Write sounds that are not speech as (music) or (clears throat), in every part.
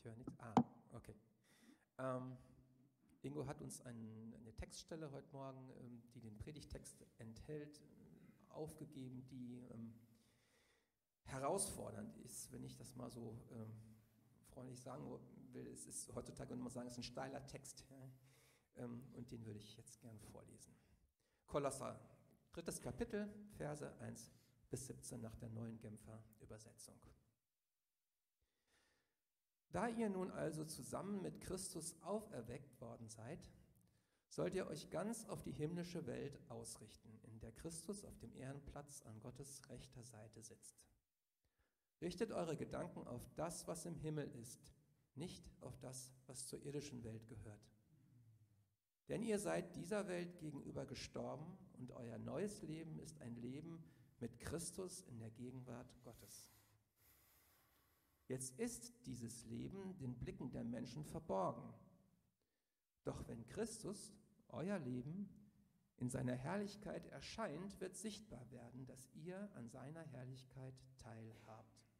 Ich höre nichts. Ah, okay. Ähm, Ingo hat uns ein, eine Textstelle heute Morgen, ähm, die den Predigtext enthält, aufgegeben, die ähm, herausfordernd ist, wenn ich das mal so ähm, freundlich sagen will. Es ist heutzutage, würde man sagen, es ist ein steiler Text. Ja? Ähm, und den würde ich jetzt gern vorlesen. Kolosser, drittes Kapitel, Verse 1 bis 17 nach der neuen Genfer Übersetzung. Da ihr nun also zusammen mit Christus auferweckt worden seid, sollt ihr euch ganz auf die himmlische Welt ausrichten, in der Christus auf dem Ehrenplatz an Gottes rechter Seite sitzt. Richtet eure Gedanken auf das, was im Himmel ist, nicht auf das, was zur irdischen Welt gehört. Denn ihr seid dieser Welt gegenüber gestorben und euer neues Leben ist ein Leben mit Christus in der Gegenwart Gottes. Jetzt ist dieses Leben den Blicken der Menschen verborgen. Doch wenn Christus, euer Leben, in seiner Herrlichkeit erscheint, wird sichtbar werden, dass ihr an seiner Herrlichkeit teilhabt.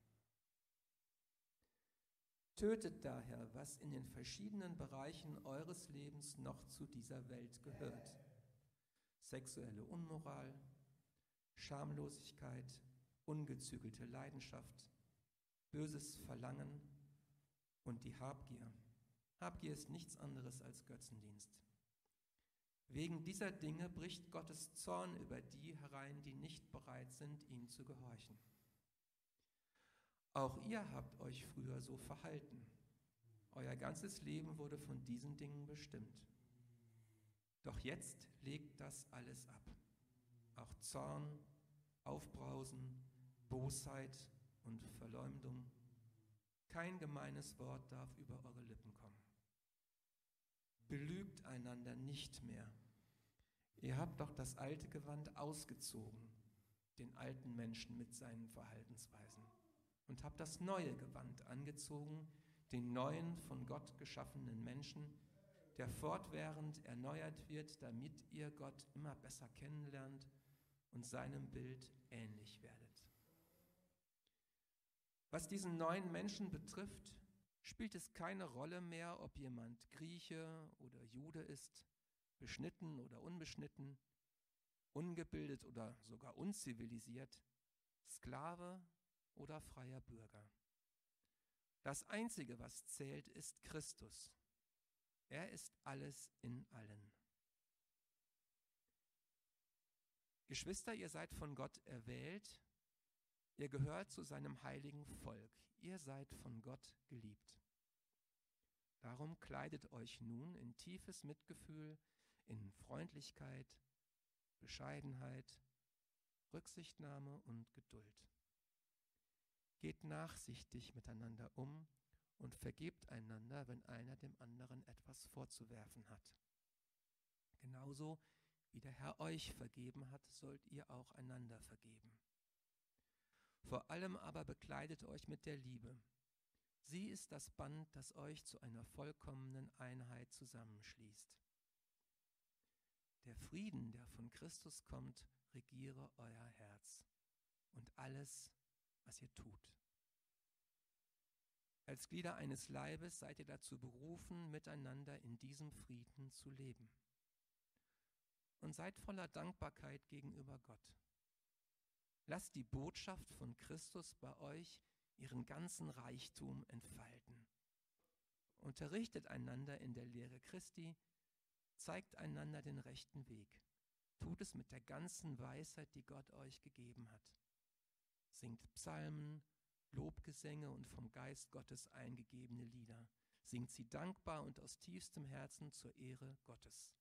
Tötet daher, was in den verschiedenen Bereichen eures Lebens noch zu dieser Welt gehört. Sexuelle Unmoral, Schamlosigkeit, ungezügelte Leidenschaft, böses Verlangen und die Habgier. Habgier ist nichts anderes als Götzendienst. Wegen dieser Dinge bricht Gottes Zorn über die herein, die nicht bereit sind, ihm zu gehorchen. Auch ihr habt euch früher so verhalten. Euer ganzes Leben wurde von diesen Dingen bestimmt. Doch jetzt legt das alles ab. Auch Zorn, Aufbrausen, Bosheit und Verleumdung. Kein gemeines Wort darf über eure Lippen kommen. Belügt einander nicht mehr. Ihr habt doch das alte Gewand ausgezogen, den alten Menschen mit seinen Verhaltensweisen und habt das neue Gewand angezogen, den neuen von Gott geschaffenen Menschen, der fortwährend erneuert wird, damit ihr Gott immer besser kennenlernt und seinem Bild ähnlich werdet. Was diesen neuen Menschen betrifft, spielt es keine Rolle mehr, ob jemand Grieche oder Jude ist, beschnitten oder unbeschnitten, ungebildet oder sogar unzivilisiert, Sklave oder freier Bürger. Das Einzige, was zählt, ist Christus. Er ist alles in allen. Geschwister, ihr seid von Gott erwählt, ihr gehört zu seinem heiligen Volk, ihr seid von Gott geliebt. Darum kleidet euch nun in tiefes Mitgefühl, in Freundlichkeit, Bescheidenheit, Rücksichtnahme und Geduld. Geht nachsichtig miteinander um und vergebt einander, wenn einer dem anderen etwas vorzuwerfen hat. Genauso wie der Herr euch vergeben hat, sollt ihr auch einander vergeben. Vor allem aber bekleidet euch mit der Liebe. Sie ist das Band, das euch zu einer vollkommenen Einheit zusammenschließt. Der Frieden, der von Christus kommt, regiere euer Herz und alles, was ihr tut. Als Glieder eines Leibes seid ihr dazu berufen, miteinander in diesem Frieden zu leben. Und seid voller Dankbarkeit gegenüber Gott. Lasst die Botschaft von Christus bei euch ihren ganzen Reichtum entfalten. Unterrichtet einander in der Lehre Christi, zeigt einander den rechten Weg. Tut es mit der ganzen Weisheit, die Gott euch gegeben hat singt Psalmen, Lobgesänge und vom Geist Gottes eingegebene Lieder. Singt sie dankbar und aus tiefstem Herzen zur Ehre Gottes.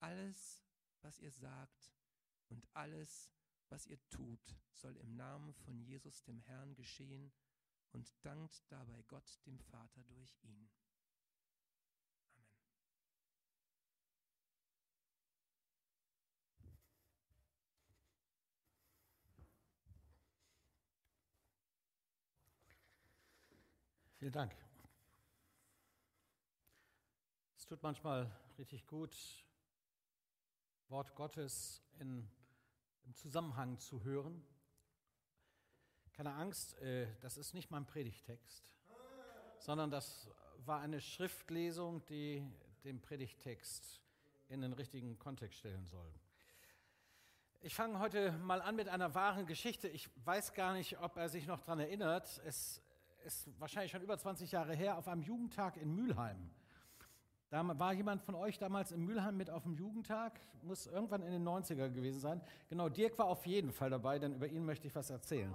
Alles, was ihr sagt und alles, was ihr tut, soll im Namen von Jesus dem Herrn geschehen und dankt dabei Gott dem Vater durch ihn. Vielen Dank. Es tut manchmal richtig gut, Wort Gottes in, im Zusammenhang zu hören. Keine Angst, äh, das ist nicht mein Predigtext. sondern das war eine Schriftlesung, die den Predigtext in den richtigen Kontext stellen soll. Ich fange heute mal an mit einer wahren Geschichte. Ich weiß gar nicht, ob er sich noch daran erinnert. Es ist wahrscheinlich schon über 20 Jahre her, auf einem Jugendtag in Mülheim. Da war jemand von euch damals in Mülheim mit auf dem Jugendtag, muss irgendwann in den 90er gewesen sein. Genau, Dirk war auf jeden Fall dabei, denn über ihn möchte ich was erzählen.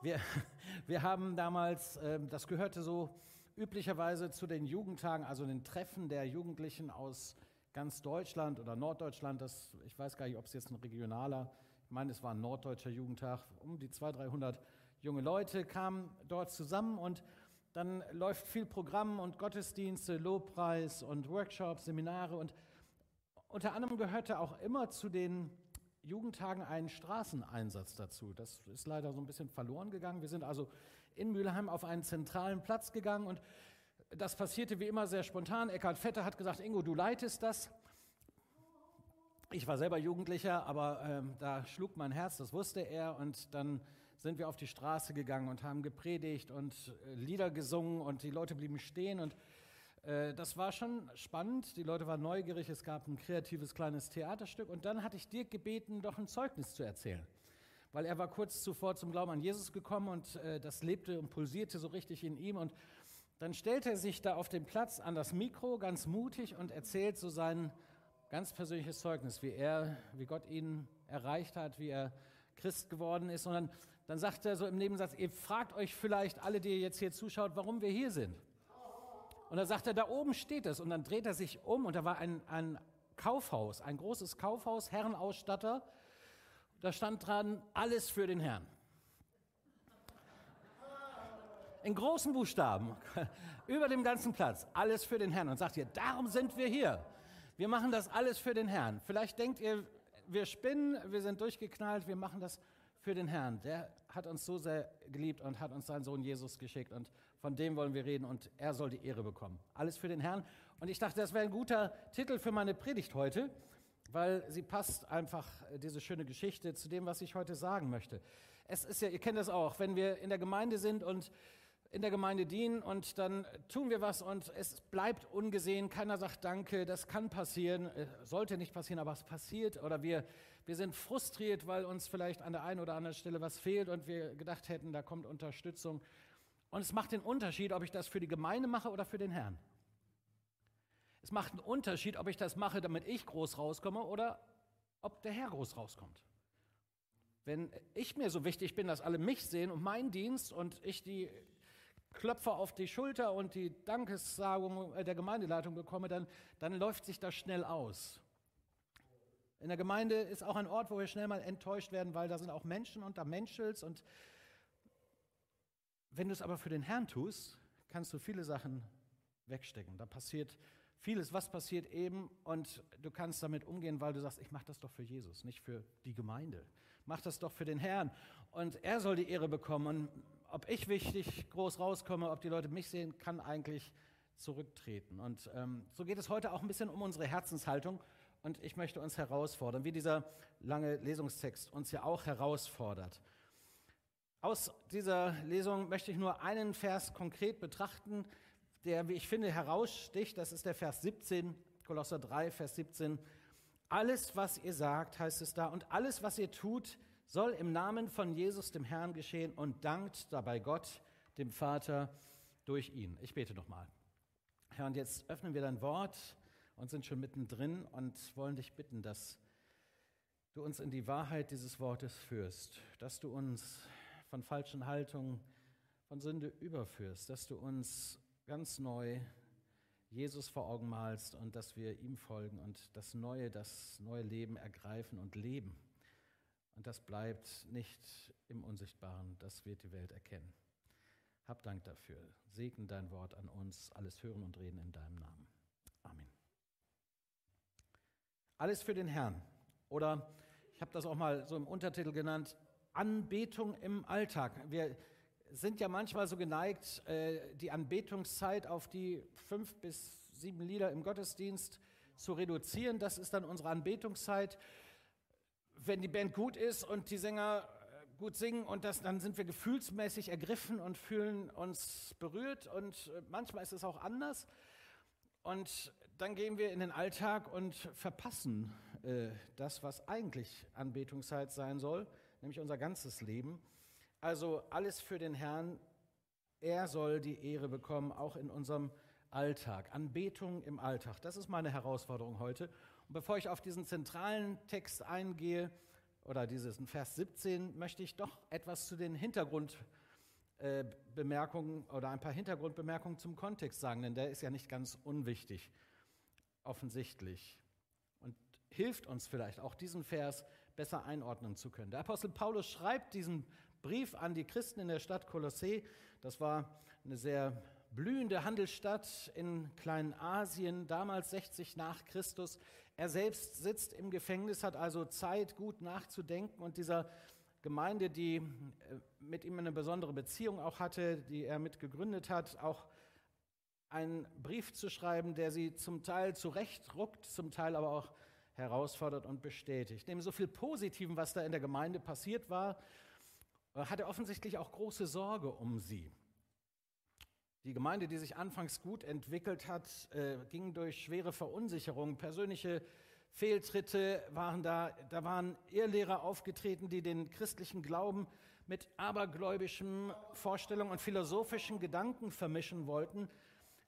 Wir, (laughs) wir haben damals, ähm, das gehörte so üblicherweise zu den Jugendtagen, also den Treffen der Jugendlichen aus ganz Deutschland oder Norddeutschland. Das, ich weiß gar nicht, ob es jetzt ein regionaler, ich meine, es war ein norddeutscher Jugendtag. Um die 200, 300 junge Leute kamen dort zusammen und dann läuft viel Programm und Gottesdienste, Lobpreis und Workshops, Seminare und unter anderem gehörte auch immer zu den Jugendtagen ein Straßeneinsatz dazu. Das ist leider so ein bisschen verloren gegangen. Wir sind also in Mülheim auf einen zentralen Platz gegangen und das passierte wie immer sehr spontan. Eckhard Vetter hat gesagt, Ingo, du leitest das. Ich war selber Jugendlicher, aber ähm, da schlug mein Herz, das wusste er. Und dann sind wir auf die Straße gegangen und haben gepredigt und äh, Lieder gesungen und die Leute blieben stehen. Und äh, das war schon spannend. Die Leute waren neugierig. Es gab ein kreatives kleines Theaterstück. Und dann hatte ich Dirk gebeten, doch ein Zeugnis zu erzählen. Weil er war kurz zuvor zum Glauben an Jesus gekommen und äh, das lebte und pulsierte so richtig in ihm. Und dann stellt er sich da auf dem Platz an das Mikro ganz mutig und erzählt so sein ganz persönliches Zeugnis, wie er, wie Gott ihn erreicht hat, wie er Christ geworden ist. Und dann, dann sagt er so im Nebensatz, ihr fragt euch vielleicht alle, die ihr jetzt hier zuschaut, warum wir hier sind. Und dann sagt er, da oben steht es. Und dann dreht er sich um und da war ein, ein Kaufhaus, ein großes Kaufhaus, Herrenausstatter. Da stand dran, alles für den Herrn. In großen Buchstaben, (laughs) über dem ganzen Platz, alles für den Herrn. Und sagt ihr, darum sind wir hier. Wir machen das alles für den Herrn. Vielleicht denkt ihr, wir spinnen, wir sind durchgeknallt, wir machen das für den Herrn. Der hat uns so sehr geliebt und hat uns seinen Sohn Jesus geschickt. Und von dem wollen wir reden und er soll die Ehre bekommen. Alles für den Herrn. Und ich dachte, das wäre ein guter Titel für meine Predigt heute, weil sie passt einfach, äh, diese schöne Geschichte, zu dem, was ich heute sagen möchte. Es ist ja, ihr kennt das auch, wenn wir in der Gemeinde sind und in der Gemeinde dienen und dann tun wir was und es bleibt ungesehen, keiner sagt Danke, das kann passieren, äh, sollte nicht passieren, aber es passiert. Oder wir, wir sind frustriert, weil uns vielleicht an der einen oder anderen Stelle was fehlt und wir gedacht hätten, da kommt Unterstützung. Und es macht den Unterschied, ob ich das für die Gemeinde mache oder für den Herrn. Es macht einen Unterschied, ob ich das mache, damit ich groß rauskomme oder ob der Herr groß rauskommt. Wenn ich mir so wichtig bin, dass alle mich sehen und meinen Dienst und ich die Klöpfer auf die Schulter und die Dankessagung der Gemeindeleitung bekomme, dann, dann läuft sich das schnell aus. In der Gemeinde ist auch ein Ort, wo wir schnell mal enttäuscht werden, weil da sind auch Menschen und da Menschels und wenn du es aber für den Herrn tust, kannst du viele Sachen wegstecken. Da passiert vieles, was passiert eben und du kannst damit umgehen, weil du sagst, ich mache das doch für Jesus, nicht für die Gemeinde. Mach das doch für den Herrn und er soll die Ehre bekommen. Und ob ich wichtig groß rauskomme, ob die Leute mich sehen, kann eigentlich zurücktreten. Und ähm, so geht es heute auch ein bisschen um unsere Herzenshaltung. Und ich möchte uns herausfordern, wie dieser lange Lesungstext uns ja auch herausfordert. Aus dieser Lesung möchte ich nur einen Vers konkret betrachten, der, wie ich finde, heraussticht. Das ist der Vers 17, Kolosser 3, Vers 17. Alles, was ihr sagt, heißt es da, und alles, was ihr tut, soll im Namen von Jesus, dem Herrn, geschehen und dankt dabei Gott, dem Vater, durch ihn. Ich bete nochmal. Herr, und jetzt öffnen wir dein Wort und sind schon mittendrin und wollen dich bitten, dass du uns in die Wahrheit dieses Wortes führst, dass du uns von falschen Haltungen, von Sünde überführst, dass du uns ganz neu Jesus vor Augen malst und dass wir ihm folgen und das neue, das neue Leben ergreifen und leben. Und das bleibt nicht im Unsichtbaren, das wird die Welt erkennen. Hab Dank dafür. Segne dein Wort an uns, alles hören und reden in deinem Namen. Amen. Alles für den Herrn. Oder ich habe das auch mal so im Untertitel genannt, Anbetung im Alltag. Wir sind ja manchmal so geneigt, äh, die Anbetungszeit auf die fünf bis sieben Lieder im Gottesdienst zu reduzieren. Das ist dann unsere Anbetungszeit. Wenn die Band gut ist und die Sänger äh, gut singen und das, dann sind wir gefühlsmäßig ergriffen und fühlen uns berührt und äh, manchmal ist es auch anders. Und dann gehen wir in den Alltag und verpassen äh, das, was eigentlich Anbetungszeit sein soll, nämlich unser ganzes Leben. Also alles für den Herrn. Er soll die Ehre bekommen, auch in unserem Alltag. Anbetung im Alltag. Das ist meine Herausforderung heute. Und bevor ich auf diesen zentralen Text eingehe, oder diesen Vers 17, möchte ich doch etwas zu den Hintergrundbemerkungen oder ein paar Hintergrundbemerkungen zum Kontext sagen, denn der ist ja nicht ganz unwichtig, offensichtlich. Und hilft uns vielleicht auch diesen Vers besser einordnen zu können. Der Apostel Paulus schreibt diesen Brief an die Christen in der Stadt Kolossee. Das war eine sehr blühende Handelsstadt in Kleinasien, damals 60 nach Christus. Er selbst sitzt im Gefängnis, hat also Zeit, gut nachzudenken und dieser Gemeinde, die äh, mit ihm eine besondere Beziehung auch hatte, die er mit gegründet hat, auch einen Brief zu schreiben, der sie zum Teil zurechtruckt, zum Teil aber auch herausfordert und bestätigt. Neben so viel Positivem, was da in der Gemeinde passiert war, äh, hat er offensichtlich auch große Sorge um sie. Die Gemeinde, die sich anfangs gut entwickelt hat, äh, ging durch schwere Verunsicherungen. Persönliche Fehltritte waren da. Da waren Irrlehrer aufgetreten, die den christlichen Glauben mit abergläubischen Vorstellungen und philosophischen Gedanken vermischen wollten.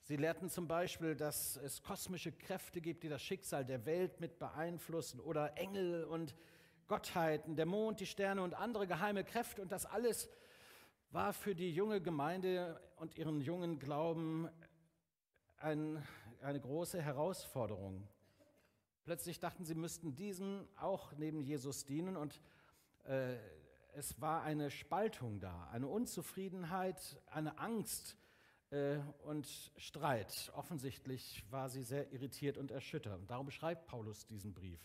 Sie lehrten zum Beispiel, dass es kosmische Kräfte gibt, die das Schicksal der Welt mit beeinflussen oder Engel und Gottheiten, der Mond, die Sterne und andere geheime Kräfte und das alles war für die junge Gemeinde und ihren jungen Glauben ein, eine große Herausforderung. Plötzlich dachten sie, müssten diesen auch neben Jesus dienen und äh, es war eine Spaltung da, eine Unzufriedenheit, eine Angst äh, und Streit. Offensichtlich war sie sehr irritiert und erschüttert. Darum schreibt Paulus diesen Brief.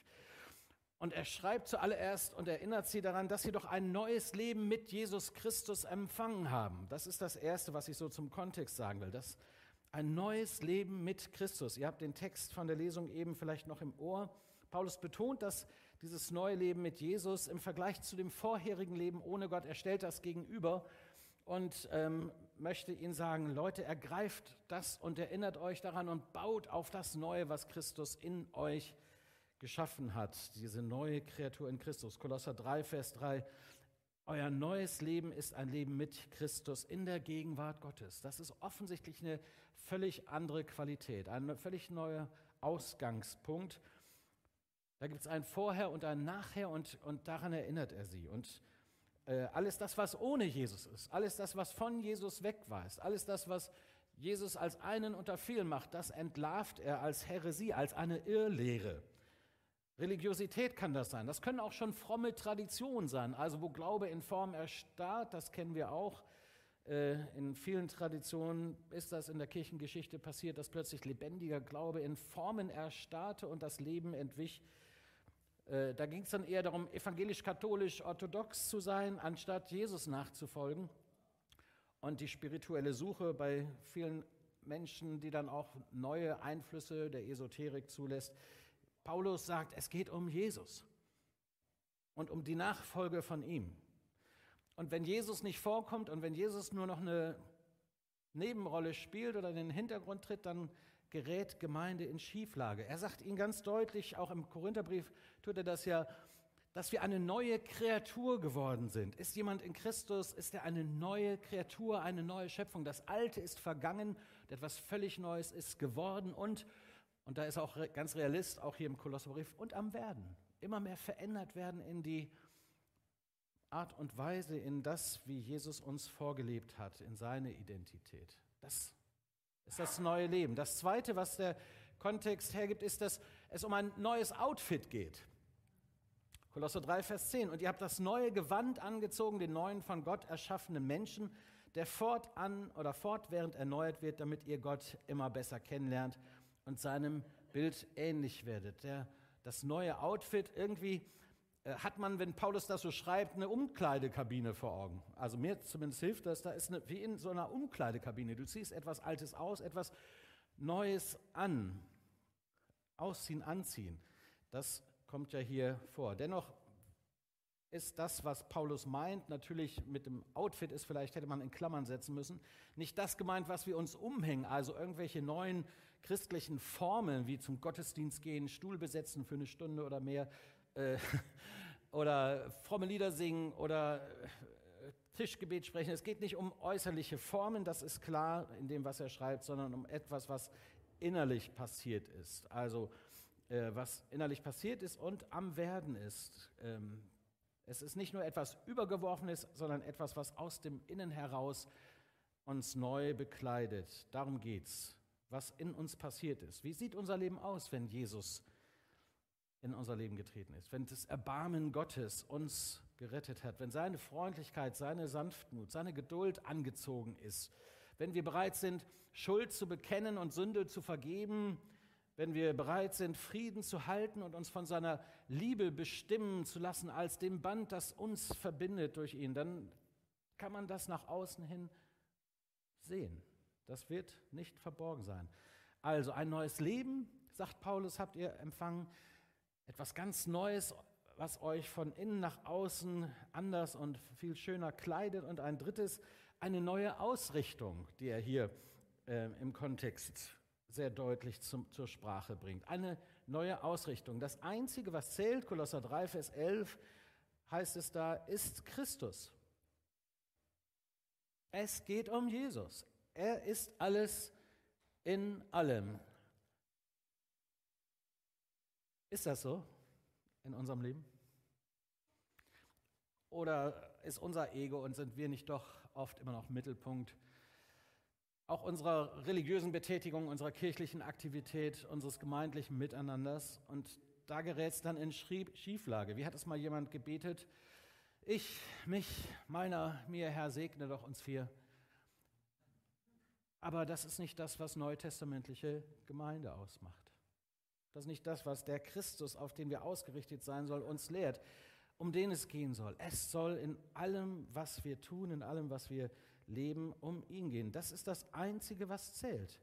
Und er schreibt zuallererst und erinnert sie daran, dass sie doch ein neues Leben mit Jesus Christus empfangen haben. Das ist das Erste, was ich so zum Kontext sagen will. Das ein neues Leben mit Christus. Ihr habt den Text von der Lesung eben vielleicht noch im Ohr. Paulus betont, dass dieses neue Leben mit Jesus im Vergleich zu dem vorherigen Leben ohne Gott, er stellt das gegenüber und ähm, möchte ihnen sagen, Leute, ergreift das und erinnert euch daran und baut auf das Neue, was Christus in euch geschaffen hat, diese neue Kreatur in Christus. Kolosser 3, Vers 3. Euer neues Leben ist ein Leben mit Christus in der Gegenwart Gottes. Das ist offensichtlich eine völlig andere Qualität, ein völlig neuer Ausgangspunkt. Da gibt es ein Vorher und ein Nachher und, und daran erinnert er sie. Und äh, alles das, was ohne Jesus ist, alles das, was von Jesus wegweist, alles das, was Jesus als einen unter vielen macht, das entlarvt er als Häresie, als eine Irrlehre. Religiosität kann das sein. Das können auch schon fromme Traditionen sein, also wo Glaube in Form erstarrt, das kennen wir auch. Äh, in vielen Traditionen ist das in der Kirchengeschichte passiert, dass plötzlich lebendiger Glaube in Formen erstarrte und das Leben entwich. Äh, da ging es dann eher darum, evangelisch-katholisch-orthodox zu sein, anstatt Jesus nachzufolgen. Und die spirituelle Suche bei vielen Menschen, die dann auch neue Einflüsse der Esoterik zulässt, Paulus sagt, es geht um Jesus und um die Nachfolge von ihm. Und wenn Jesus nicht vorkommt und wenn Jesus nur noch eine Nebenrolle spielt oder in den Hintergrund tritt, dann gerät Gemeinde in Schieflage. Er sagt ihnen ganz deutlich, auch im Korintherbrief tut er das ja, dass wir eine neue Kreatur geworden sind. Ist jemand in Christus, ist er eine neue Kreatur, eine neue Schöpfung. Das Alte ist vergangen, etwas völlig Neues ist geworden und und da ist auch ganz realist, auch hier im Kolosserbrief, und am Werden. Immer mehr verändert werden in die Art und Weise, in das, wie Jesus uns vorgelebt hat, in seine Identität. Das ist das neue Leben. Das Zweite, was der Kontext hergibt, ist, dass es um ein neues Outfit geht. Kolosser 3, Vers 10. Und ihr habt das neue Gewand angezogen, den neuen von Gott erschaffenen Menschen, der fortan oder fortwährend erneuert wird, damit ihr Gott immer besser kennenlernt und seinem Bild ähnlich werdet. Der, das neue Outfit, irgendwie äh, hat man, wenn Paulus das so schreibt, eine Umkleidekabine vor Augen. Also mir zumindest hilft das, da ist eine, wie in so einer Umkleidekabine. Du ziehst etwas Altes aus, etwas Neues an. Ausziehen, anziehen. Das kommt ja hier vor. Dennoch ist das, was Paulus meint. Natürlich mit dem Outfit ist vielleicht, hätte man in Klammern setzen müssen, nicht das gemeint, was wir uns umhängen, also irgendwelche neuen christlichen Formeln wie zum Gottesdienst gehen, Stuhl besetzen für eine Stunde oder mehr äh, (laughs) oder fromme Lieder singen oder äh, Tischgebet sprechen. Es geht nicht um äußerliche Formen, das ist klar in dem, was er schreibt, sondern um etwas, was innerlich passiert ist. Also äh, was innerlich passiert ist und am Werden ist. Ähm, es ist nicht nur etwas Übergeworfenes, sondern etwas, was aus dem Innen heraus uns neu bekleidet. Darum geht's. Was in uns passiert ist. Wie sieht unser Leben aus, wenn Jesus in unser Leben getreten ist? Wenn das Erbarmen Gottes uns gerettet hat, wenn seine Freundlichkeit, seine Sanftmut, seine Geduld angezogen ist, wenn wir bereit sind, Schuld zu bekennen und Sünde zu vergeben, wenn wir bereit sind, Frieden zu halten und uns von seiner Liebe bestimmen zu lassen als dem Band, das uns verbindet durch ihn, dann kann man das nach außen hin sehen. Das wird nicht verborgen sein. Also ein neues Leben, sagt Paulus, habt ihr empfangen. Etwas ganz Neues, was euch von innen nach außen anders und viel schöner kleidet. Und ein drittes, eine neue Ausrichtung, die er hier äh, im Kontext sehr deutlich zum, zur Sprache bringt. Eine neue Ausrichtung. Das Einzige, was zählt, Kolosser 3, Vers 11, heißt es da, ist Christus. Es geht um Jesus. Er ist alles in allem. Ist das so in unserem Leben? Oder ist unser Ego und sind wir nicht doch oft immer noch Mittelpunkt auch unserer religiösen Betätigung, unserer kirchlichen Aktivität, unseres gemeindlichen Miteinanders. Und da gerät es dann in Schieflage. Wie hat es mal jemand gebetet? Ich, mich, meiner, mir, Herr, segne doch uns vier. Aber das ist nicht das, was neutestamentliche Gemeinde ausmacht. Das ist nicht das, was der Christus, auf den wir ausgerichtet sein soll, uns lehrt, um den es gehen soll. Es soll in allem, was wir tun, in allem, was wir Leben um ihn gehen. Das ist das Einzige, was zählt.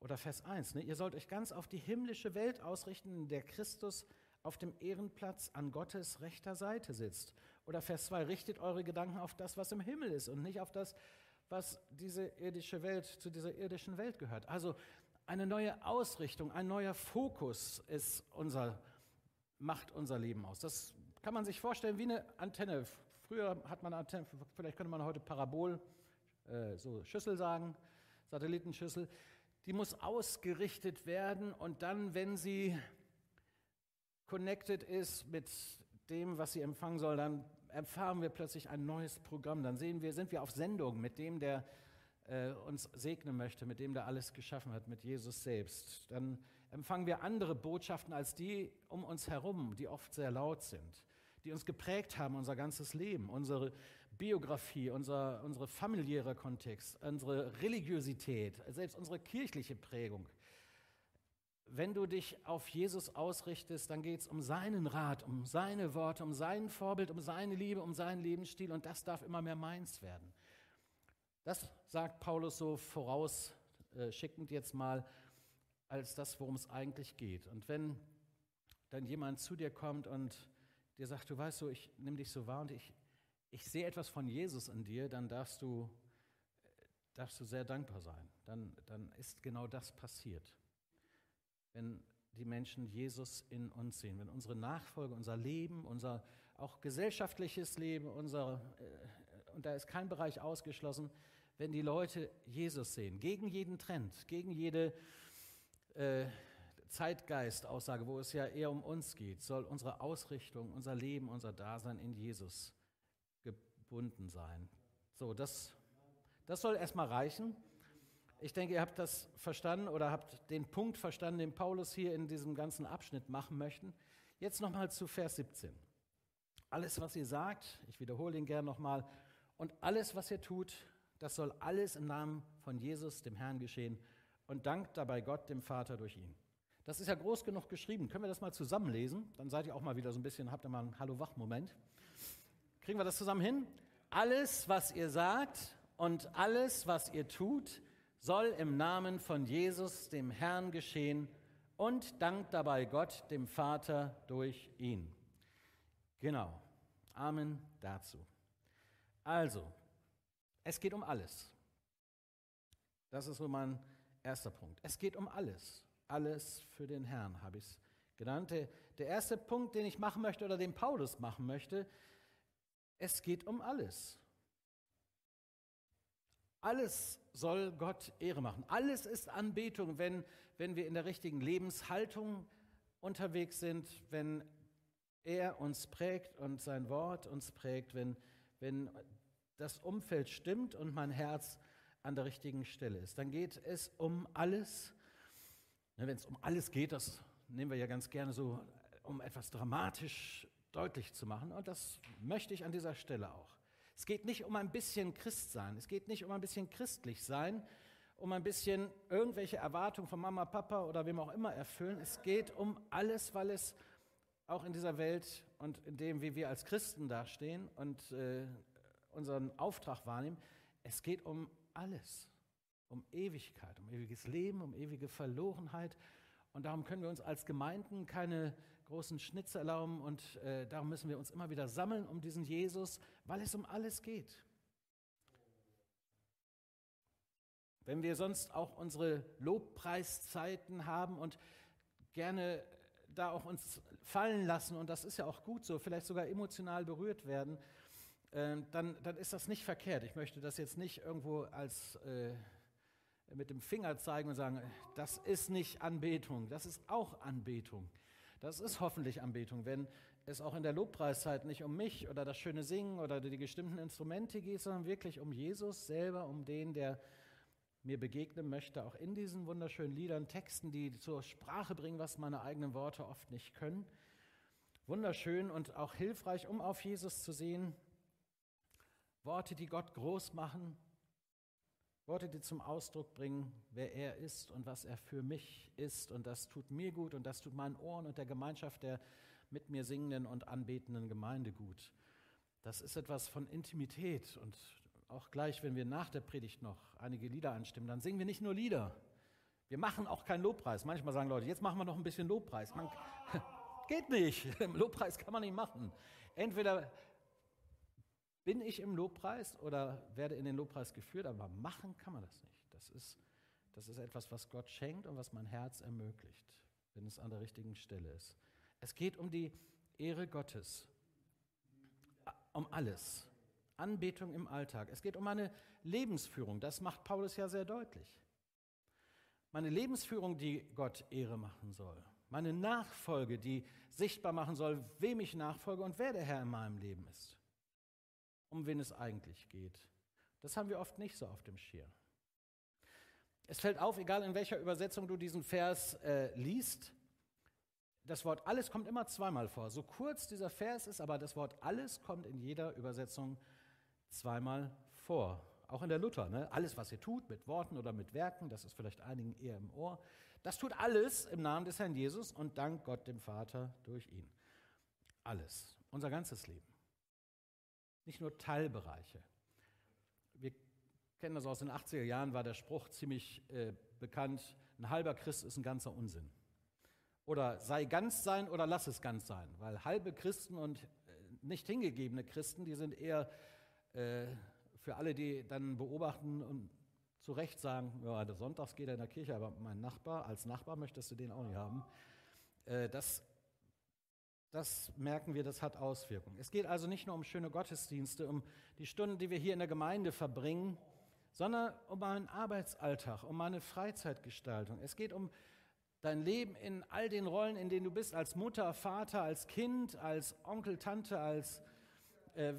Oder Vers 1, ne? ihr sollt euch ganz auf die himmlische Welt ausrichten, in der Christus auf dem Ehrenplatz an Gottes rechter Seite sitzt. Oder Vers 2, richtet eure Gedanken auf das, was im Himmel ist und nicht auf das, was diese irdische Welt, zu dieser irdischen Welt gehört. Also eine neue Ausrichtung, ein neuer Fokus ist unser, macht unser Leben aus. Das kann man sich vorstellen wie eine Antenne. Früher hat man, vielleicht könnte man heute Parabol, äh, so Schüssel sagen, Satellitenschüssel. Die muss ausgerichtet werden und dann, wenn sie connected ist mit dem, was sie empfangen soll, dann erfahren wir plötzlich ein neues Programm. Dann sehen wir, sind wir auf Sendung mit dem, der äh, uns segnen möchte, mit dem, der alles geschaffen hat, mit Jesus selbst. Dann empfangen wir andere Botschaften als die um uns herum, die oft sehr laut sind die uns geprägt haben, unser ganzes Leben, unsere Biografie, unser unsere familiäre Kontext, unsere Religiosität, selbst unsere kirchliche Prägung. Wenn du dich auf Jesus ausrichtest, dann geht es um seinen Rat, um seine Worte, um sein Vorbild, um seine Liebe, um seinen Lebensstil und das darf immer mehr meins werden. Das sagt Paulus so vorausschickend jetzt mal als das, worum es eigentlich geht. Und wenn dann jemand zu dir kommt und dir sagt, du weißt so, ich nehme dich so wahr und ich, ich sehe etwas von Jesus in dir, dann darfst du, darfst du sehr dankbar sein. Dann, dann ist genau das passiert. Wenn die Menschen Jesus in uns sehen, wenn unsere Nachfolge, unser Leben, unser auch gesellschaftliches Leben, unser, äh, und da ist kein Bereich ausgeschlossen, wenn die Leute Jesus sehen, gegen jeden Trend, gegen jede äh, Zeitgeist-Aussage, wo es ja eher um uns geht, soll unsere Ausrichtung, unser Leben, unser Dasein in Jesus gebunden sein. So, das, das soll erstmal reichen. Ich denke, ihr habt das verstanden oder habt den Punkt verstanden, den Paulus hier in diesem ganzen Abschnitt machen möchte. Jetzt nochmal zu Vers 17. Alles, was ihr sagt, ich wiederhole ihn gern nochmal, und alles, was ihr tut, das soll alles im Namen von Jesus, dem Herrn, geschehen und dankt dabei Gott, dem Vater, durch ihn. Das ist ja groß genug geschrieben. Können wir das mal zusammenlesen? Dann seid ihr auch mal wieder so ein bisschen, habt ihr mal einen Hallo-Wach-Moment. Kriegen wir das zusammen hin? Alles, was ihr sagt und alles, was ihr tut, soll im Namen von Jesus, dem Herrn, geschehen und dankt dabei Gott, dem Vater, durch ihn. Genau. Amen dazu. Also, es geht um alles. Das ist so mein erster Punkt. Es geht um alles. Alles für den Herrn habe ich es genannt. Der, erste Punkt, den ich machen möchte oder den Paulus machen möchte, es geht um alles. Alles soll Gott Ehre machen. Alles ist Anbetung, wenn, wenn wir in der richtigen Lebenshaltung unterwegs sind, wenn er uns prägt und sein Wort uns prägt, wenn, wenn das Umfeld stimmt und mein Herz an der richtigen Stelle ist. Dann geht es um alles. Wenn es um alles geht, das nehmen wir ja ganz gerne so, um etwas dramatisch deutlich zu machen. Und das möchte ich an dieser Stelle auch. Es geht nicht um ein bisschen Christ sein. Es geht nicht um ein bisschen christlich sein, um ein bisschen irgendwelche Erwartungen von Mama, Papa oder wem auch immer erfüllen. Es geht um alles, weil es auch in dieser Welt und in dem, wie wir als Christen dastehen und äh, unseren Auftrag wahrnehmen, es geht um alles. Um Ewigkeit, um ewiges Leben, um ewige Verlorenheit. Und darum können wir uns als Gemeinden keine großen Schnitze erlauben und äh, darum müssen wir uns immer wieder sammeln um diesen Jesus, weil es um alles geht. Wenn wir sonst auch unsere Lobpreiszeiten haben und gerne da auch uns fallen lassen, und das ist ja auch gut so, vielleicht sogar emotional berührt werden, äh, dann, dann ist das nicht verkehrt. Ich möchte das jetzt nicht irgendwo als äh, mit dem Finger zeigen und sagen, das ist nicht Anbetung, das ist auch Anbetung. Das ist hoffentlich Anbetung, wenn es auch in der Lobpreiszeit nicht um mich oder das schöne Singen oder die gestimmten Instrumente geht, sondern wirklich um Jesus selber, um den, der mir begegnen möchte, auch in diesen wunderschönen Liedern, Texten, die zur Sprache bringen, was meine eigenen Worte oft nicht können. Wunderschön und auch hilfreich, um auf Jesus zu sehen. Worte, die Gott groß machen, Worte, die zum Ausdruck bringen, wer er ist und was er für mich ist. Und das tut mir gut und das tut meinen Ohren und der Gemeinschaft der mit mir singenden und anbetenden Gemeinde gut. Das ist etwas von Intimität. Und auch gleich, wenn wir nach der Predigt noch einige Lieder anstimmen, dann singen wir nicht nur Lieder. Wir machen auch keinen Lobpreis. Manchmal sagen Leute, jetzt machen wir noch ein bisschen Lobpreis. Man, (laughs) geht nicht. (laughs) Lobpreis kann man nicht machen. Entweder bin ich im Lobpreis oder werde in den Lobpreis geführt, aber machen kann man das nicht. Das ist, das ist etwas, was Gott schenkt und was mein Herz ermöglicht, wenn es an der richtigen Stelle ist. Es geht um die Ehre Gottes, um alles. Anbetung im Alltag. Es geht um meine Lebensführung. Das macht Paulus ja sehr deutlich. Meine Lebensführung, die Gott Ehre machen soll. Meine Nachfolge, die sichtbar machen soll, wem ich nachfolge und wer der Herr in meinem Leben ist um wen es eigentlich geht. Das haben wir oft nicht so auf dem Schirm. Es fällt auf, egal in welcher Übersetzung du diesen Vers äh, liest, das Wort alles kommt immer zweimal vor. So kurz dieser Vers ist, aber das Wort alles kommt in jeder Übersetzung zweimal vor. Auch in der Luther. Ne? Alles, was ihr tut, mit Worten oder mit Werken, das ist vielleicht einigen eher im Ohr, das tut alles im Namen des Herrn Jesus und dank Gott dem Vater durch ihn. Alles, unser ganzes Leben nicht nur Teilbereiche. Wir kennen das aus den 80er Jahren, war der Spruch ziemlich äh, bekannt, ein halber Christ ist ein ganzer Unsinn. Oder sei ganz sein oder lass es ganz sein, weil halbe Christen und äh, nicht hingegebene Christen, die sind eher äh, für alle, die dann beobachten und zu Recht sagen, ja, Sonntags geht er in der Kirche, aber mein Nachbar, als Nachbar möchtest du den auch nicht haben. Äh, das das merken wir, das hat Auswirkungen. Es geht also nicht nur um schöne Gottesdienste, um die Stunden, die wir hier in der Gemeinde verbringen, sondern um meinen Arbeitsalltag, um meine Freizeitgestaltung. Es geht um dein Leben in all den Rollen, in denen du bist, als Mutter, Vater, als Kind, als Onkel, Tante, als äh,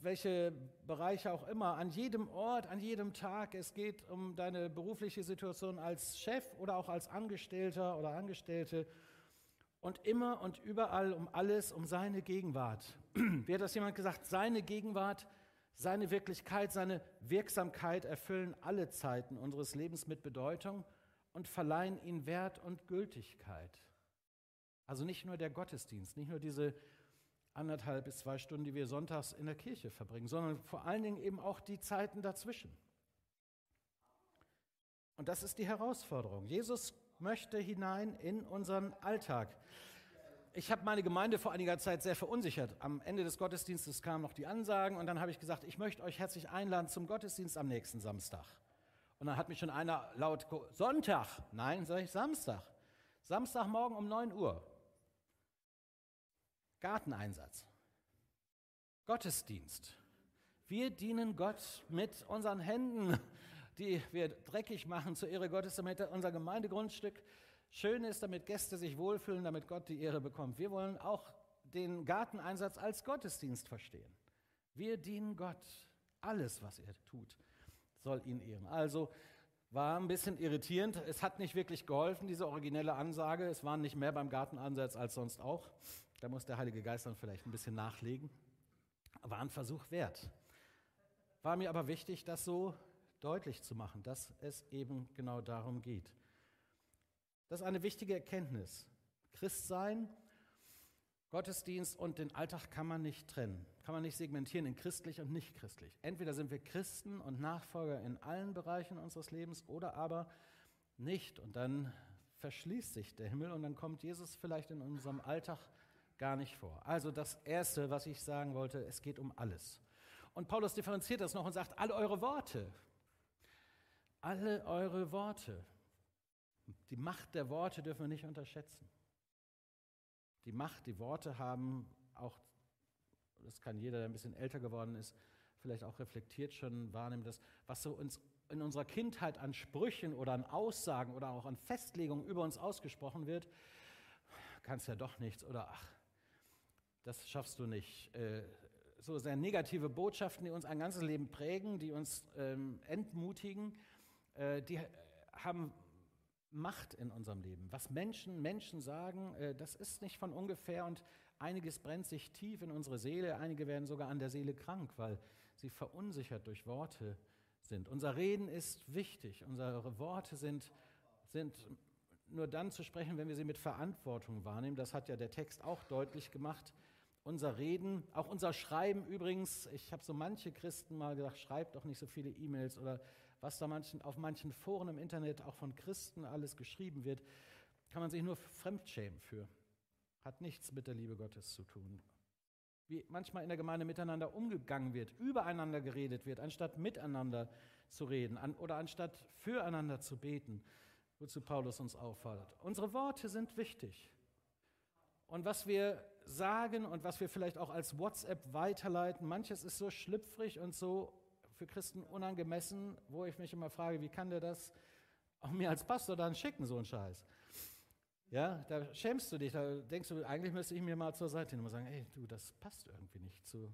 welche Bereiche auch immer, an jedem Ort, an jedem Tag. Es geht um deine berufliche Situation als Chef oder auch als Angestellter oder Angestellte und immer und überall um alles, um seine Gegenwart. (clears throat) Wie hat das jemand gesagt? Seine Gegenwart, seine Wirklichkeit, seine Wirksamkeit erfüllen alle Zeiten unseres Lebens mit Bedeutung und verleihen ihnen Wert und Gültigkeit. Also nicht nur der Gottesdienst, nicht nur diese anderthalb bis zwei Stunden, die wir sonntags in der Kirche verbringen, sondern vor allen Dingen eben auch die Zeiten dazwischen. Und das ist die Herausforderung. Jesus möchte hinein in unseren Alltag. ich habe meine Gemeinde vor einiger Zeit sehr verunsichert. Am Ende des Gottesdienstes kamen noch die Ansagen und dann habe ich gesagt, ich möchte euch herzlich einladen zum Gottesdienst am nächsten Samstag. Und dann hat mich schon einer laut, Sonntag, nein, sage ich Samstag. Samstagmorgen um 9 Uhr. Garteneinsatz. Gottesdienst. Wir dienen Gott mit unseren Händen, die wir dreckig machen zur Ehre Gottes, damit unser Gemeindegrundstück schön ist, damit Gäste sich wohlfühlen, damit Gott die Ehre bekommt. Wir wollen auch den Garteneinsatz als Gottesdienst verstehen. Wir dienen Gott. Alles, was er tut, soll ihn ehren. Also war ein bisschen irritierend. Es hat nicht wirklich geholfen, diese originelle Ansage. Es waren nicht mehr beim Garteneinsatz als sonst auch. Da muss der Heilige Geist dann vielleicht ein bisschen nachlegen. War ein Versuch wert. War mir aber wichtig, das so deutlich zu machen, dass es eben genau darum geht. Das ist eine wichtige Erkenntnis. Christsein, Gottesdienst und den Alltag kann man nicht trennen, kann man nicht segmentieren in christlich und nicht christlich. Entweder sind wir Christen und Nachfolger in allen Bereichen unseres Lebens oder aber nicht. Und dann verschließt sich der Himmel und dann kommt Jesus vielleicht in unserem Alltag gar nicht vor. Also das Erste, was ich sagen wollte, es geht um alles. Und Paulus differenziert das noch und sagt, alle eure Worte, alle eure Worte. Die Macht der Worte dürfen wir nicht unterschätzen. Die Macht, die Worte haben, auch, das kann jeder, der ein bisschen älter geworden ist, vielleicht auch reflektiert schon wahrnehmen, dass was so uns in unserer Kindheit an Sprüchen oder an Aussagen oder auch an Festlegungen über uns ausgesprochen wird, kannst ja doch nichts oder ach, das schaffst du nicht. Äh, so sehr negative Botschaften, die uns ein ganzes Leben prägen, die uns ähm, entmutigen, äh, die haben Macht in unserem Leben. Was Menschen Menschen sagen, äh, das ist nicht von ungefähr und einiges brennt sich tief in unsere Seele, einige werden sogar an der Seele krank, weil sie verunsichert durch Worte sind. Unser Reden ist wichtig, unsere Worte sind, sind nur dann zu sprechen, wenn wir sie mit Verantwortung wahrnehmen. Das hat ja der Text auch deutlich gemacht. Unser Reden, auch unser Schreiben übrigens, ich habe so manche Christen mal gesagt, schreibt doch nicht so viele E-Mails oder was da manchen, auf manchen Foren im Internet auch von Christen alles geschrieben wird, kann man sich nur fremdschämen für. Hat nichts mit der Liebe Gottes zu tun. Wie manchmal in der Gemeinde miteinander umgegangen wird, übereinander geredet wird, anstatt miteinander zu reden an, oder anstatt füreinander zu beten, wozu Paulus uns auffordert. Unsere Worte sind wichtig. Und was wir sagen und was wir vielleicht auch als WhatsApp weiterleiten, manches ist so schlüpfrig und so für Christen unangemessen, wo ich mich immer frage, wie kann der das auch mir als Pastor dann schicken, so ein Scheiß? Ja, da schämst du dich, da denkst du, eigentlich müsste ich mir mal zur Seite nehmen und sagen, ey, du, das passt irgendwie nicht zu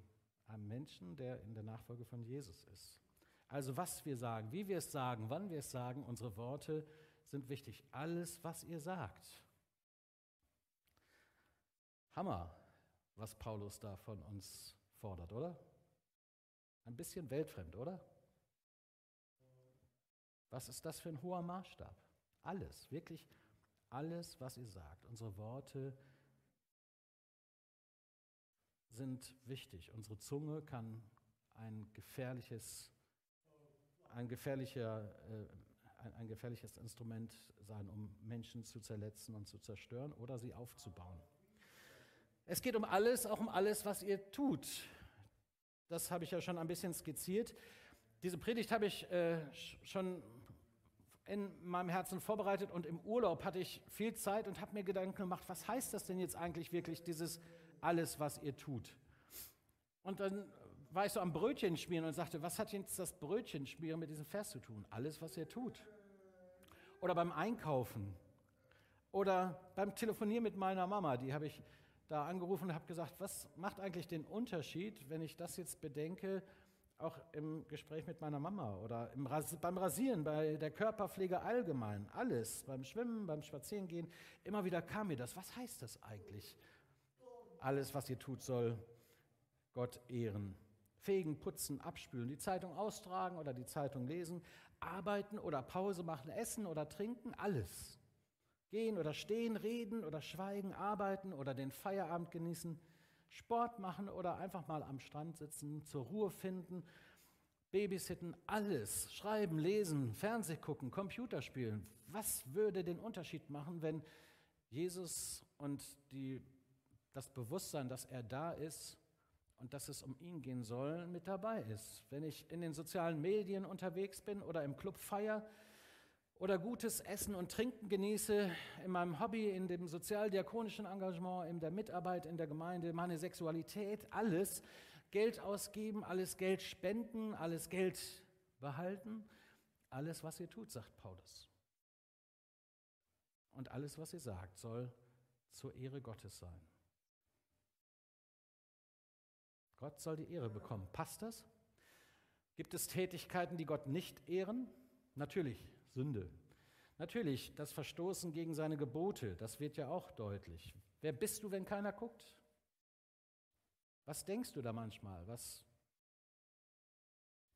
einem Menschen, der in der Nachfolge von Jesus ist. Also was wir sagen, wie wir es sagen, wann wir es sagen, unsere Worte sind wichtig. Alles, was ihr sagt. Hammer, was Paulus da von uns fordert, oder? Ein bisschen weltfremd, oder? Was ist das für ein hoher Maßstab? Alles, wirklich alles, was ihr sagt. Unsere Worte sind wichtig. Unsere Zunge kann ein gefährliches, ein, gefährlicher, äh, ein, ein gefährliches Instrument sein, um Menschen zu zerletzen und zu zerstören oder sie aufzubauen. Es geht um alles, auch um alles, was ihr tut. Das habe ich ja schon ein bisschen skizziert. Diese Predigt habe ich äh, schon in meinem Herzen vorbereitet und im Urlaub hatte ich viel Zeit und habe mir Gedanken gemacht, was heißt das denn jetzt eigentlich wirklich, dieses alles, was ihr tut? Und dann war ich so am Brötchen schmieren und sagte, was hat jetzt das Brötchen schmieren mit diesem Vers zu tun? Alles, was ihr tut. Oder beim Einkaufen. Oder beim Telefonieren mit meiner Mama, die habe ich da angerufen und habe gesagt, was macht eigentlich den Unterschied, wenn ich das jetzt bedenke, auch im Gespräch mit meiner Mama oder Ras beim Rasieren, bei der Körperpflege allgemein, alles, beim Schwimmen, beim Spazierengehen, immer wieder kam mir das. Was heißt das eigentlich? Alles, was ihr tut, soll Gott ehren. Fegen, putzen, abspülen, die Zeitung austragen oder die Zeitung lesen, arbeiten oder Pause machen, essen oder trinken, alles. Gehen oder stehen, reden oder schweigen, arbeiten oder den Feierabend genießen, Sport machen oder einfach mal am Strand sitzen, zur Ruhe finden, Babysitten, alles, schreiben, lesen, Fernseh gucken, Computer spielen. Was würde den Unterschied machen, wenn Jesus und die das Bewusstsein, dass er da ist und dass es um ihn gehen soll, mit dabei ist. Wenn ich in den sozialen Medien unterwegs bin oder im Club feier oder gutes Essen und Trinken genieße, in meinem Hobby, in dem sozialdiakonischen Engagement, in der Mitarbeit in der Gemeinde, meine Sexualität, alles Geld ausgeben, alles Geld spenden, alles Geld behalten, alles, was ihr tut, sagt Paulus. Und alles, was ihr sagt, soll zur Ehre Gottes sein. Gott soll die Ehre bekommen. Passt das? Gibt es Tätigkeiten, die Gott nicht ehren? Natürlich, Sünde. Natürlich, das Verstoßen gegen seine Gebote, das wird ja auch deutlich. Wer bist du, wenn keiner guckt? Was denkst du da manchmal, was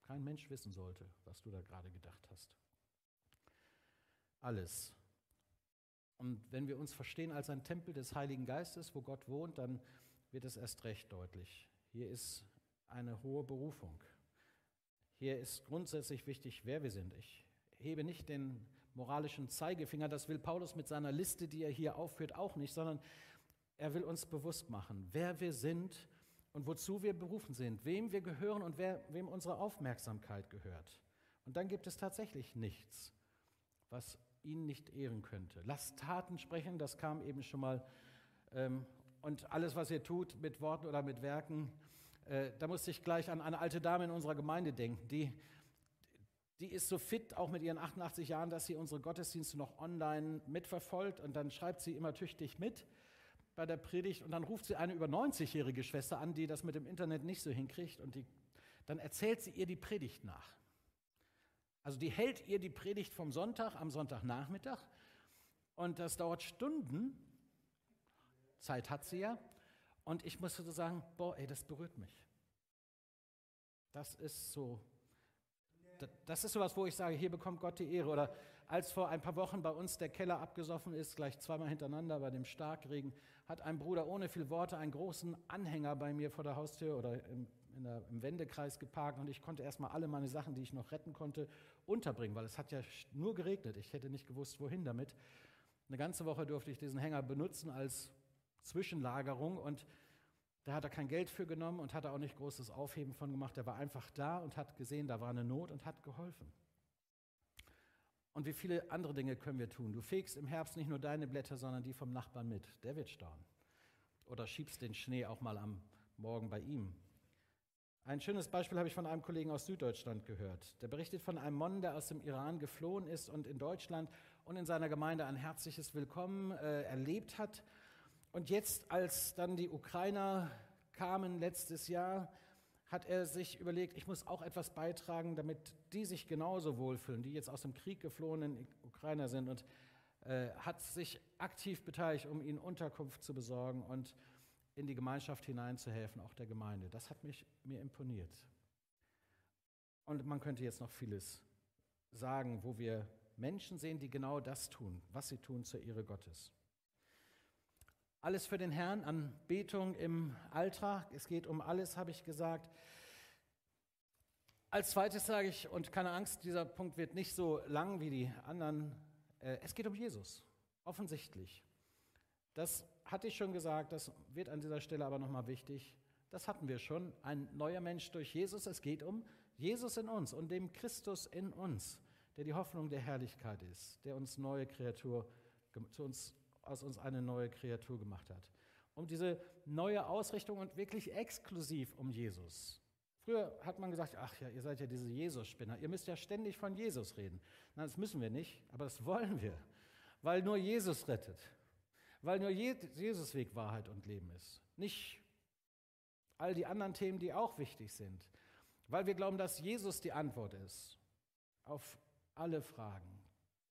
kein Mensch wissen sollte, was du da gerade gedacht hast? Alles. Und wenn wir uns verstehen als ein Tempel des Heiligen Geistes, wo Gott wohnt, dann wird es erst recht deutlich. Hier ist eine hohe Berufung. Hier ist grundsätzlich wichtig, wer wir sind. Ich hebe nicht den moralischen Zeigefinger, das will Paulus mit seiner Liste, die er hier aufführt, auch nicht, sondern er will uns bewusst machen, wer wir sind und wozu wir berufen sind, wem wir gehören und wer, wem unsere Aufmerksamkeit gehört. Und dann gibt es tatsächlich nichts, was ihn nicht ehren könnte. Lasst Taten sprechen, das kam eben schon mal. Ähm, und alles, was ihr tut, mit Worten oder mit Werken, äh, da musste ich gleich an eine alte Dame in unserer Gemeinde denken, die, die ist so fit, auch mit ihren 88 Jahren, dass sie unsere Gottesdienste noch online mitverfolgt und dann schreibt sie immer tüchtig mit bei der Predigt und dann ruft sie eine über 90-jährige Schwester an, die das mit dem Internet nicht so hinkriegt und die, dann erzählt sie ihr die Predigt nach. Also die hält ihr die Predigt vom Sonntag am Sonntagnachmittag und das dauert Stunden. Zeit hat sie ja. Und ich musste so sagen, boah, ey, das berührt mich. Das ist so, das ist sowas, wo ich sage, hier bekommt Gott die Ehre. Oder als vor ein paar Wochen bei uns der Keller abgesoffen ist, gleich zweimal hintereinander bei dem Starkregen, hat ein Bruder ohne viel Worte einen großen Anhänger bei mir vor der Haustür oder im, der, im Wendekreis geparkt und ich konnte erstmal alle meine Sachen, die ich noch retten konnte, unterbringen, weil es hat ja nur geregnet. Ich hätte nicht gewusst, wohin damit. Eine ganze Woche durfte ich diesen Hänger benutzen als Zwischenlagerung und da hat er kein Geld für genommen und hat er auch nicht großes Aufheben von gemacht. Er war einfach da und hat gesehen, da war eine Not und hat geholfen. Und wie viele andere Dinge können wir tun? Du fegst im Herbst nicht nur deine Blätter, sondern die vom Nachbarn mit. Der wird staunen. Oder schiebst den Schnee auch mal am Morgen bei ihm. Ein schönes Beispiel habe ich von einem Kollegen aus Süddeutschland gehört. Der berichtet von einem Mann, der aus dem Iran geflohen ist und in Deutschland und in seiner Gemeinde ein herzliches Willkommen äh, erlebt hat und jetzt, als dann die Ukrainer kamen letztes Jahr, hat er sich überlegt, ich muss auch etwas beitragen, damit die sich genauso wohlfühlen, die jetzt aus dem Krieg geflohenen Ukrainer sind und äh, hat sich aktiv beteiligt, um ihnen Unterkunft zu besorgen und in die Gemeinschaft hineinzuhelfen, auch der Gemeinde. Das hat mich mir imponiert. Und man könnte jetzt noch vieles sagen, wo wir Menschen sehen, die genau das tun, was sie tun zur Ehre Gottes. Alles für den Herrn, Anbetung im Alltag. Es geht um alles, habe ich gesagt. Als zweites sage ich, und keine Angst, dieser Punkt wird nicht so lang wie die anderen, äh, es geht um Jesus, offensichtlich. Das hatte ich schon gesagt, das wird an dieser Stelle aber nochmal wichtig. Das hatten wir schon, ein neuer Mensch durch Jesus. Es geht um Jesus in uns und dem Christus in uns, der die Hoffnung der Herrlichkeit ist, der uns neue Kreatur zu uns aus uns eine neue Kreatur gemacht hat. Um diese neue Ausrichtung und wirklich exklusiv um Jesus. Früher hat man gesagt, ach ja, ihr seid ja diese Jesus-Spinner, ihr müsst ja ständig von Jesus reden. Nein, das müssen wir nicht, aber das wollen wir, weil nur Jesus rettet. Weil nur Jesus Weg Wahrheit und Leben ist. Nicht all die anderen Themen, die auch wichtig sind. Weil wir glauben, dass Jesus die Antwort ist auf alle Fragen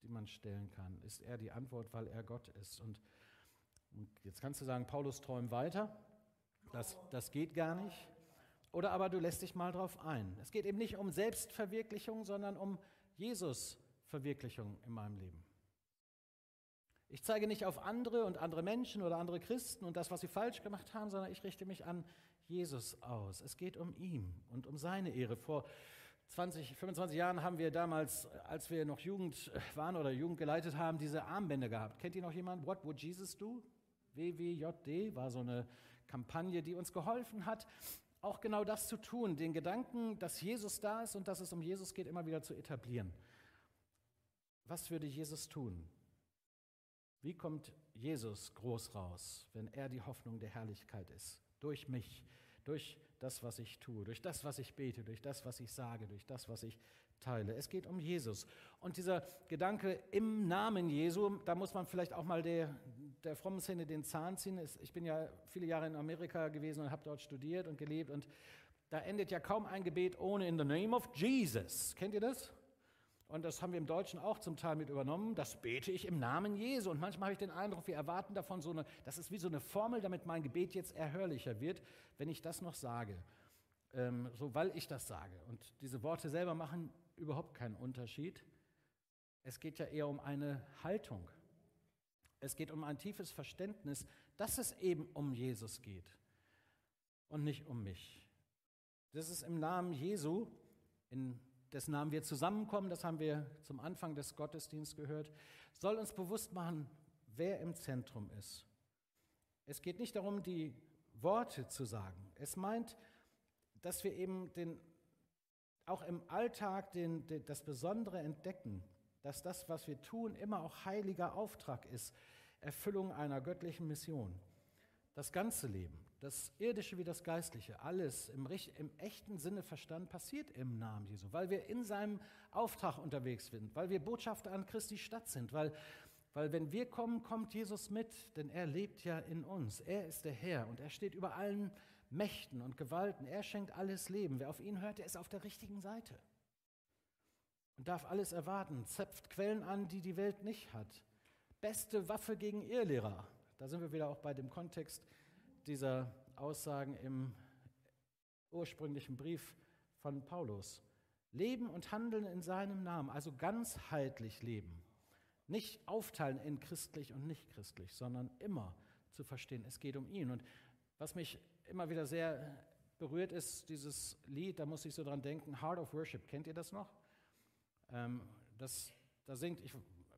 die man stellen kann. Ist er die Antwort, weil er Gott ist? Und, und jetzt kannst du sagen, Paulus träumt weiter. Das, das geht gar nicht. Oder aber du lässt dich mal drauf ein. Es geht eben nicht um Selbstverwirklichung, sondern um Jesus-Verwirklichung in meinem Leben. Ich zeige nicht auf andere und andere Menschen oder andere Christen und das, was sie falsch gemacht haben, sondern ich richte mich an Jesus aus. Es geht um ihn und um seine Ehre. Vor 20, 25 Jahren haben wir damals, als wir noch Jugend waren oder Jugend geleitet haben, diese Armbänder gehabt. Kennt ihr noch jemand? What would Jesus do? WWJD war so eine Kampagne, die uns geholfen hat, auch genau das zu tun, den Gedanken, dass Jesus da ist und dass es um Jesus geht, immer wieder zu etablieren. Was würde Jesus tun? Wie kommt Jesus groß raus, wenn er die Hoffnung der Herrlichkeit ist? Durch mich, durch das, was ich tue, durch das, was ich bete, durch das, was ich sage, durch das, was ich teile. Es geht um Jesus. Und dieser Gedanke im Namen Jesu, da muss man vielleicht auch mal der, der frommen Szene den Zahn ziehen. Ich bin ja viele Jahre in Amerika gewesen und habe dort studiert und gelebt. Und da endet ja kaum ein Gebet ohne in the name of Jesus. Kennt ihr das? Und das haben wir im Deutschen auch zum Teil mit übernommen. Das bete ich im Namen Jesu. Und manchmal habe ich den Eindruck, wir erwarten davon so eine, das ist wie so eine Formel, damit mein Gebet jetzt erhörlicher wird, wenn ich das noch sage. Ähm, so, weil ich das sage. Und diese Worte selber machen überhaupt keinen Unterschied. Es geht ja eher um eine Haltung. Es geht um ein tiefes Verständnis, dass es eben um Jesus geht und nicht um mich. Das ist im Namen Jesu, in dessen Namen wir zusammenkommen, das haben wir zum Anfang des Gottesdienstes gehört, soll uns bewusst machen, wer im Zentrum ist. Es geht nicht darum, die Worte zu sagen. Es meint, dass wir eben den auch im Alltag den, den, das Besondere entdecken, dass das, was wir tun, immer auch heiliger Auftrag ist, Erfüllung einer göttlichen Mission. Das ganze Leben, das irdische wie das geistliche, alles im, im echten Sinne verstanden, passiert im Namen Jesu, weil wir in seinem Auftrag unterwegs sind, weil wir Botschafter an Christi Stadt sind, weil, weil wenn wir kommen, kommt Jesus mit, denn er lebt ja in uns. Er ist der Herr und er steht über allen Mächten und Gewalten. Er schenkt alles Leben. Wer auf ihn hört, der ist auf der richtigen Seite und darf alles erwarten, zepft Quellen an, die die Welt nicht hat. Beste Waffe gegen Irrlehrer. Da sind wir wieder auch bei dem Kontext dieser Aussagen im ursprünglichen Brief von Paulus. Leben und handeln in seinem Namen, also ganzheitlich leben. Nicht aufteilen in christlich und nicht christlich, sondern immer zu verstehen, es geht um ihn. Und was mich immer wieder sehr berührt ist, dieses Lied, da muss ich so dran denken, Heart of Worship. Kennt ihr das noch? Ähm, das, da singt, ich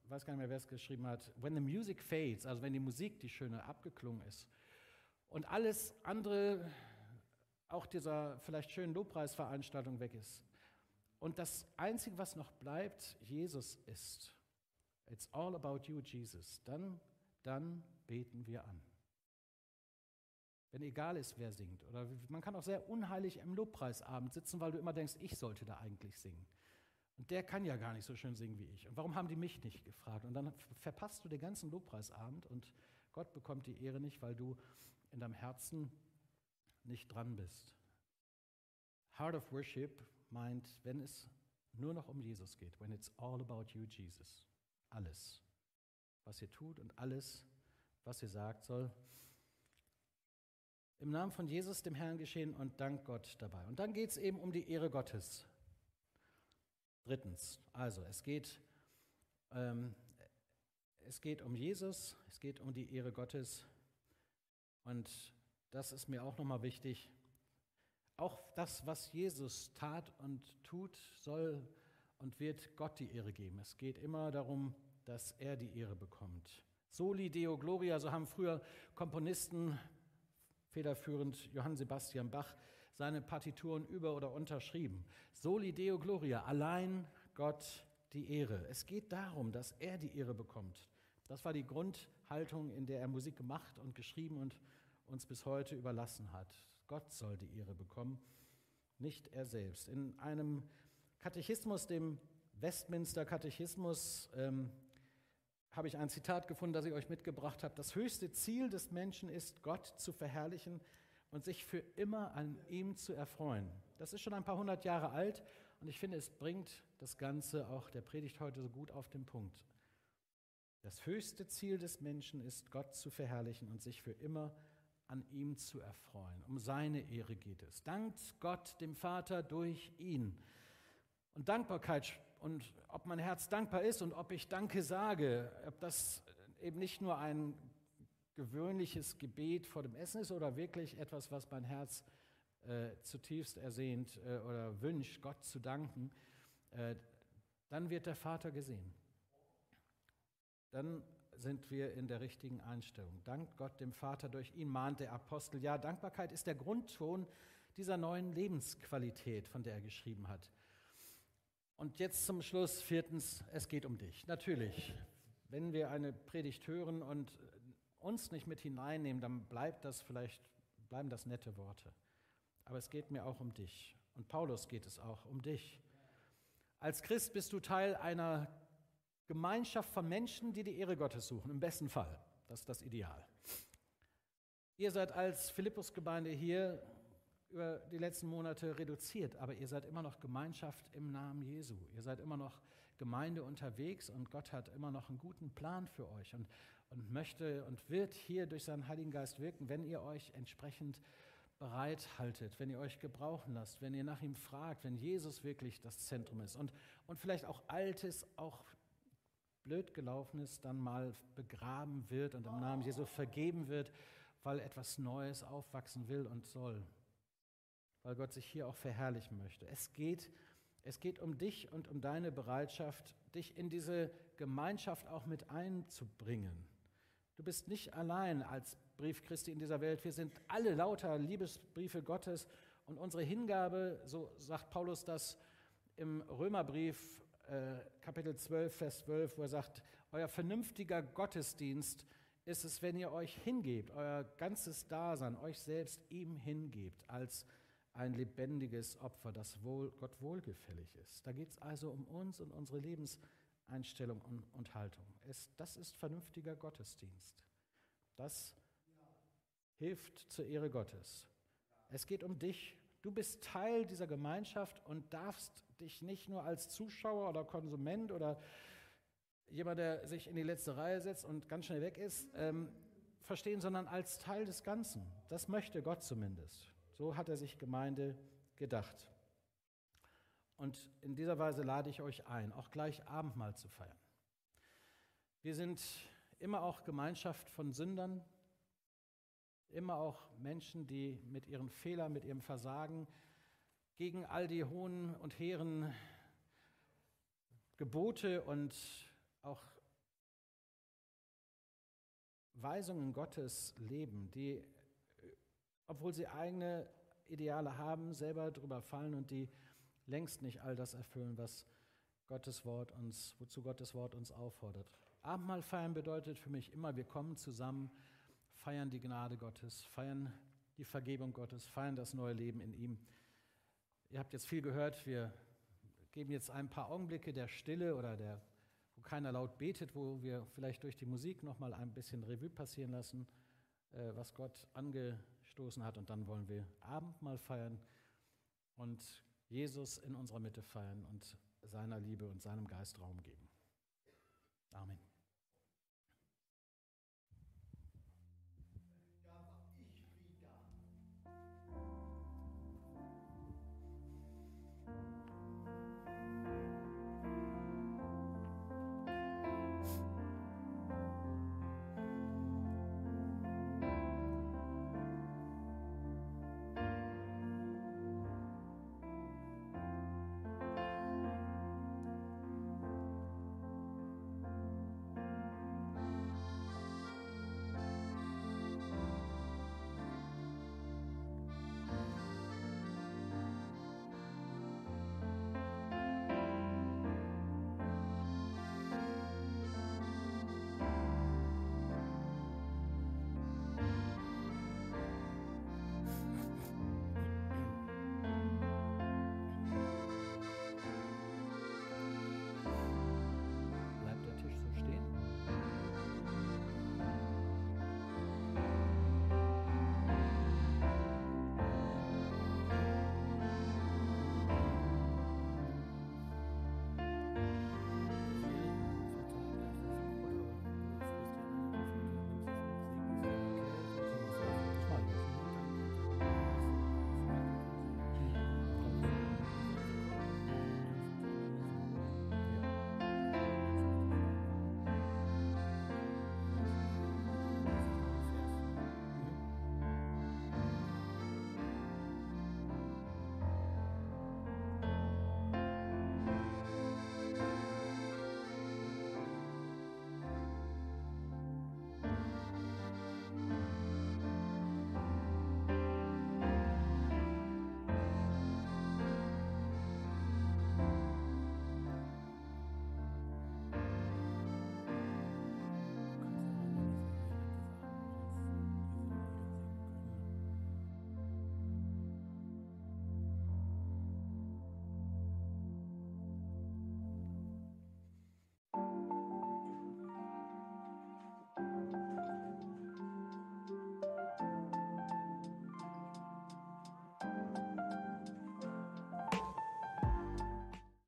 weiß gar nicht mehr, wer es geschrieben hat, When the music fades, also wenn die Musik, die schöne, abgeklungen ist und alles andere, auch dieser vielleicht schönen Lobpreisveranstaltung weg ist. Und das Einzige, was noch bleibt, Jesus ist. It's all about you, Jesus. Dann, dann beten wir an wenn egal ist, wer singt. Oder man kann auch sehr unheilig im Lobpreisabend sitzen, weil du immer denkst, ich sollte da eigentlich singen. Und der kann ja gar nicht so schön singen wie ich. Und warum haben die mich nicht gefragt? Und dann verpasst du den ganzen Lobpreisabend und Gott bekommt die Ehre nicht, weil du in deinem Herzen nicht dran bist. Heart of Worship meint, wenn es nur noch um Jesus geht, when it's all about you, Jesus. Alles, was ihr tut und alles, was ihr sagt, soll im Namen von Jesus, dem Herrn, geschehen und dank Gott dabei. Und dann geht es eben um die Ehre Gottes. Drittens, also es geht, ähm, es geht um Jesus, es geht um die Ehre Gottes. Und das ist mir auch nochmal wichtig. Auch das, was Jesus tat und tut, soll und wird Gott die Ehre geben. Es geht immer darum, dass er die Ehre bekommt. Soli Deo Gloria, so haben früher Komponisten federführend Johann Sebastian Bach seine Partituren über oder unterschrieben. Soli Deo Gloria, allein Gott die Ehre. Es geht darum, dass er die Ehre bekommt. Das war die Grundhaltung, in der er Musik gemacht und geschrieben und uns bis heute überlassen hat. Gott soll die Ehre bekommen, nicht er selbst. In einem Katechismus, dem Westminster Katechismus, ähm, habe ich ein Zitat gefunden, das ich euch mitgebracht habe. Das höchste Ziel des Menschen ist, Gott zu verherrlichen und sich für immer an ihm zu erfreuen. Das ist schon ein paar hundert Jahre alt und ich finde, es bringt das Ganze auch der Predigt heute so gut auf den Punkt. Das höchste Ziel des Menschen ist, Gott zu verherrlichen und sich für immer an ihm zu erfreuen. Um seine Ehre geht es. Dankt Gott dem Vater durch ihn. Und Dankbarkeit und ob mein Herz dankbar ist und ob ich Danke sage, ob das eben nicht nur ein gewöhnliches Gebet vor dem Essen ist oder wirklich etwas, was mein Herz äh, zutiefst ersehnt äh, oder wünscht, Gott zu danken, äh, dann wird der Vater gesehen. Dann sind wir in der richtigen Einstellung. Dank Gott dem Vater, durch ihn mahnt der Apostel. Ja, Dankbarkeit ist der Grundton dieser neuen Lebensqualität, von der er geschrieben hat. Und jetzt zum Schluss, viertens, es geht um dich. Natürlich, wenn wir eine Predigt hören und uns nicht mit hineinnehmen, dann bleibt das vielleicht, bleiben das nette Worte. Aber es geht mir auch um dich. Und Paulus geht es auch um dich. Als Christ bist du Teil einer Gemeinschaft von Menschen, die die Ehre Gottes suchen, im besten Fall. Das ist das Ideal. Ihr seid als Philippus-Gemeinde hier über die letzten Monate reduziert, aber ihr seid immer noch Gemeinschaft im Namen Jesu. Ihr seid immer noch Gemeinde unterwegs und Gott hat immer noch einen guten Plan für euch und, und möchte und wird hier durch seinen Heiligen Geist wirken, wenn ihr euch entsprechend bereit haltet, wenn ihr euch gebrauchen lasst, wenn ihr nach ihm fragt, wenn Jesus wirklich das Zentrum ist und, und vielleicht auch Altes, auch blöd gelaufenes dann mal begraben wird und im Namen Jesu vergeben wird, weil etwas Neues aufwachsen will und soll weil Gott sich hier auch verherrlichen möchte. Es geht, es geht um dich und um deine Bereitschaft, dich in diese Gemeinschaft auch mit einzubringen. Du bist nicht allein als Brief Christi in dieser Welt. Wir sind alle lauter Liebesbriefe Gottes und unsere Hingabe, so sagt Paulus das im Römerbrief Kapitel 12, Vers 12, wo er sagt, euer vernünftiger Gottesdienst ist es, wenn ihr euch hingebt, euer ganzes Dasein, euch selbst ihm hingebt als ein lebendiges Opfer, das wohl, Gott wohlgefällig ist. Da geht es also um uns und unsere Lebenseinstellung und, und Haltung. Es, das ist vernünftiger Gottesdienst. Das hilft zur Ehre Gottes. Es geht um dich. Du bist Teil dieser Gemeinschaft und darfst dich nicht nur als Zuschauer oder Konsument oder jemand, der sich in die letzte Reihe setzt und ganz schnell weg ist, ähm, verstehen, sondern als Teil des Ganzen. Das möchte Gott zumindest. So hat er sich Gemeinde gedacht. Und in dieser Weise lade ich euch ein, auch gleich Abendmahl zu feiern. Wir sind immer auch Gemeinschaft von Sündern, immer auch Menschen, die mit ihren Fehlern, mit ihrem Versagen gegen all die hohen und hehren Gebote und auch Weisungen Gottes leben, die obwohl sie eigene Ideale haben, selber drüber fallen und die längst nicht all das erfüllen, was Gottes Wort uns, wozu Gottes Wort uns auffordert. Abendmahl feiern bedeutet für mich immer, wir kommen zusammen, feiern die Gnade Gottes, feiern die Vergebung Gottes, feiern das neue Leben in ihm. Ihr habt jetzt viel gehört, wir geben jetzt ein paar Augenblicke der Stille oder der, wo keiner laut betet, wo wir vielleicht durch die Musik nochmal ein bisschen Revue passieren lassen, äh, was Gott ange angestoßen hat. Und dann wollen wir Abendmahl feiern und Jesus in unserer Mitte feiern und seiner Liebe und seinem Geist Raum geben. Amen.